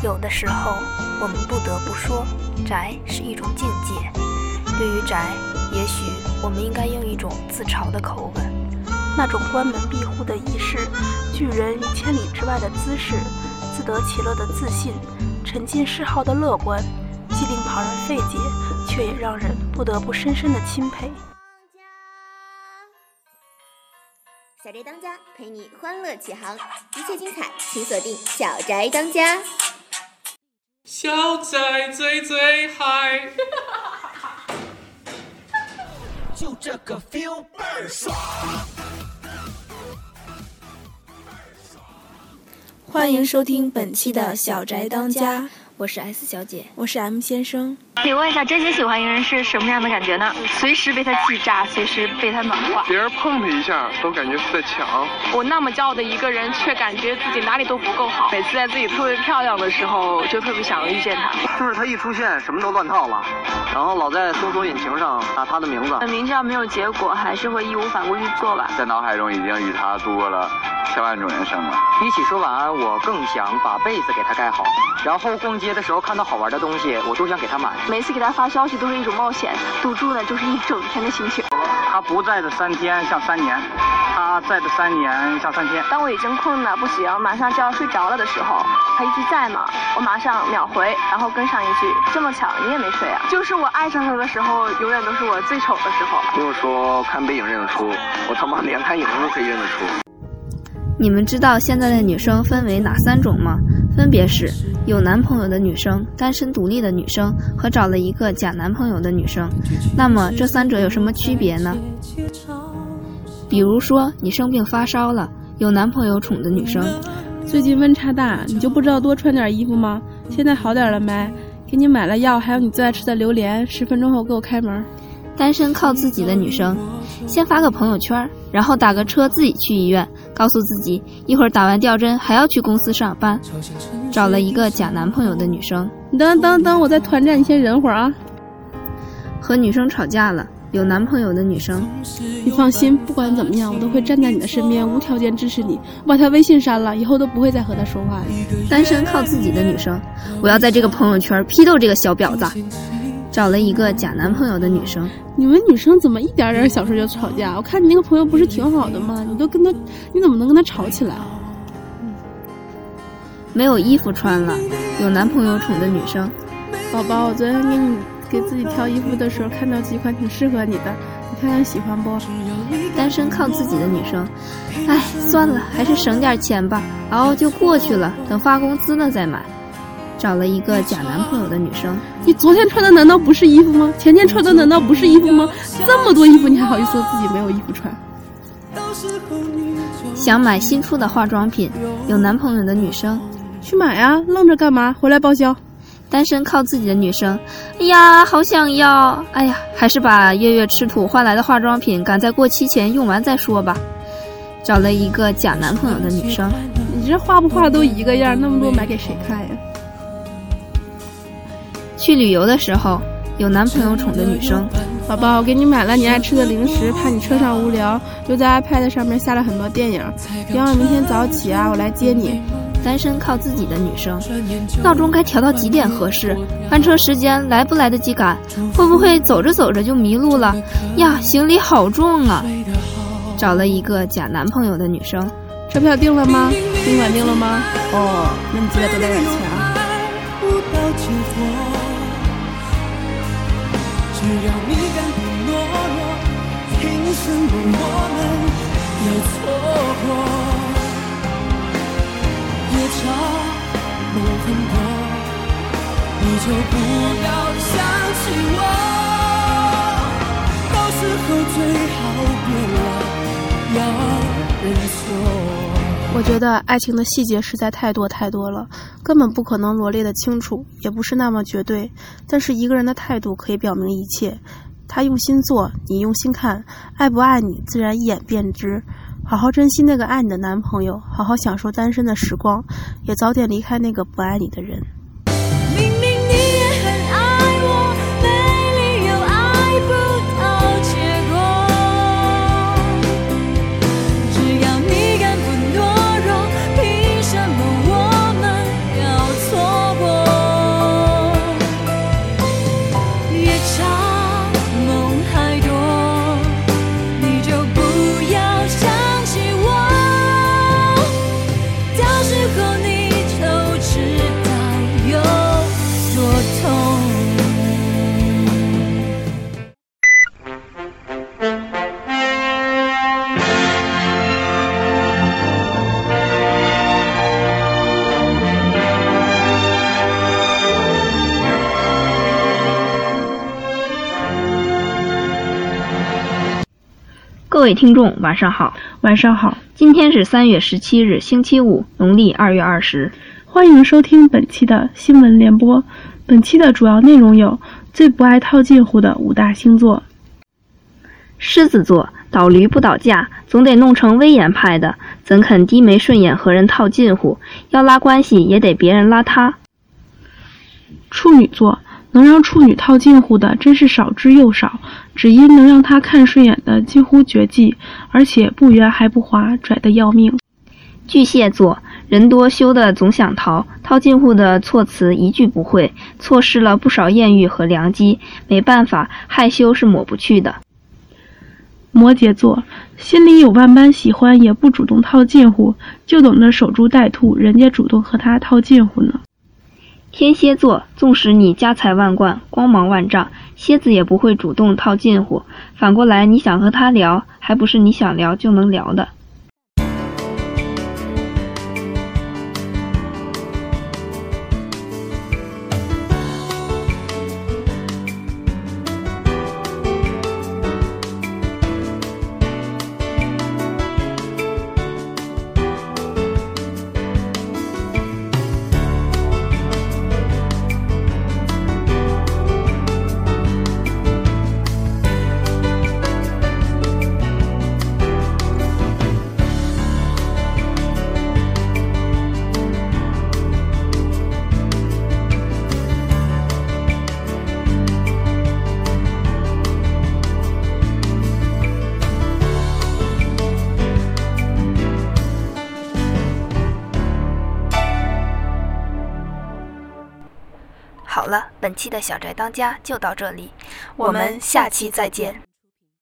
有的时候，我们不得不说，宅是一种境界。对于宅，也许我们应该用一种自嘲的口吻，那种关门闭户的仪式，拒人于千里之外的姿势，自得其乐的自信，沉浸嗜好的乐观，既令旁人费解，却也让人不得不深深的钦佩。小宅当家陪你欢乐启航，一切精彩，请锁定《小宅当家》。小宅最最嗨，就这个 feel 倍儿爽。欢迎收听本期的小宅当家，我是 S 小姐，我是 M 先生。请问一下，真心喜欢一个人是什么样的感觉呢？随时被他气炸，随时被他暖化。别人碰他一下，都感觉是在抢。我那么骄傲的一个人，却感觉自己哪里都不够好。每次在自己特别漂亮的时候，就特别想遇见他。就是他一出现，什么都乱套了，然后老在搜索引擎上打他的名字。明知道没有结果，还是会义无反顾去做吧。在脑海中已经与他度过了千万种人生了。比起说晚安，我更想把被子给他盖好。然后逛街的时候看到好玩的东西，我都想给他买。每次给他发消息都是一种冒险，赌注呢就是一整天的心情。他不在的三天像三年，他在的三年像三天。当我已经困得不行，马上就要睡着了的时候，他一句在吗？我马上秒回，然后跟上一句这么巧你也没睡啊？就是我爱上他的时候，永远都是我最丑的时候。不用说看背影认得出，我他妈连看影子都可以认得出。你们知道现在的女生分为哪三种吗？分别是有男朋友的女生、单身独立的女生和找了一个假男朋友的女生。那么这三者有什么区别呢？比如说你生病发烧了，有男朋友宠的女生，最近温差大，你就不知道多穿点衣服吗？现在好点了没？给你买了药，还有你最爱吃的榴莲，十分钟后给我开门。单身靠自己的女生，先发个朋友圈，然后打个车自己去医院，告诉自己一会儿打完吊针还要去公司上班。找了一个假男朋友的女生，你等等等，我在团战，你先忍会儿啊。和女生吵架了，有男朋友的女生，你放心，不管怎么样，我都会站在你的身边，无条件支持你。我把他微信删了，以后都不会再和他说话了。单身靠自己的女生，我要在这个朋友圈批斗这个小婊子。找了一个假男朋友的女生，你们女生怎么一点点小事就吵架？我看你那个朋友不是挺好的吗？你都跟他，你怎么能跟他吵起来？没有衣服穿了，有男朋友宠的女生，宝宝，我昨天给你给自己挑衣服的时候，看到几款挺适合你的，你看看喜欢不？单身靠自己的女生，哎，算了，还是省点钱吧，熬就过去了，等发工资了再买。找了一个假男朋友的女生，你昨天穿的难道不是衣服吗？前天穿的难道不是衣服吗？这么多衣服，你还好意思说自己没有衣服穿？想买新出的化妆品，有男朋友的女生，去买啊！愣着干嘛？回来报销。单身靠自己的女生，哎呀，好想要！哎呀，还是把月月吃土换来的化妆品赶在过期前用完再说吧。找了一个假男朋友的女生，你这画不画都一个样，那么多买给谁看呀？去旅游的时候，有男朋友宠的女生，宝宝，我给你买了你爱吃的零食，怕你车上无聊，又在 iPad 上面下了很多电影。别忘了明天早起啊，我来接你。单身靠自己的女生，闹钟该调到几点合适？班车时间来不来得及赶？会不会走着走着就迷路了？呀，行李好重啊！找了一个假男朋友的女生，车票订了吗？宾馆订了吗？哦，那你记得多带点钱啊。只要你敢不懦弱，凭什么我们要错过？你就不要想起我。到时候最好别老要认错。我觉得爱情的细节实在太多太多了，根本不可能罗列的清楚，也不是那么绝对。但是一个人的态度可以表明一切，他用心做，你用心看，爱不爱你自然一眼便知。好好珍惜那个爱你的男朋友，好好享受单身的时光，也早点离开那个不爱你的人。各位听众，晚上好，晚上好。今天是三月十七日，星期五，农历二月二十。欢迎收听本期的新闻联播。本期的主要内容有：最不爱套近乎的五大星座。狮子座，倒驴不倒架，总得弄成威严派的，怎肯低眉顺眼和人套近乎？要拉关系也得别人拉他。处女座。能让处女套近乎的真是少之又少，只因能让他看顺眼的几乎绝迹，而且不圆还不滑，拽得要命。巨蟹座人多羞的总想逃，套近乎的措辞一句不会，错失了不少艳遇和良机。没办法，害羞是抹不去的。摩羯座心里有万般喜欢，也不主动套近乎，就等着守株待兔，人家主动和他套近乎呢。天蝎座，纵使你家财万贯、光芒万丈，蝎子也不会主动套近乎。反过来，你想和他聊，还不是你想聊就能聊的。了，本期的小宅当家就到这里，我们下期再见。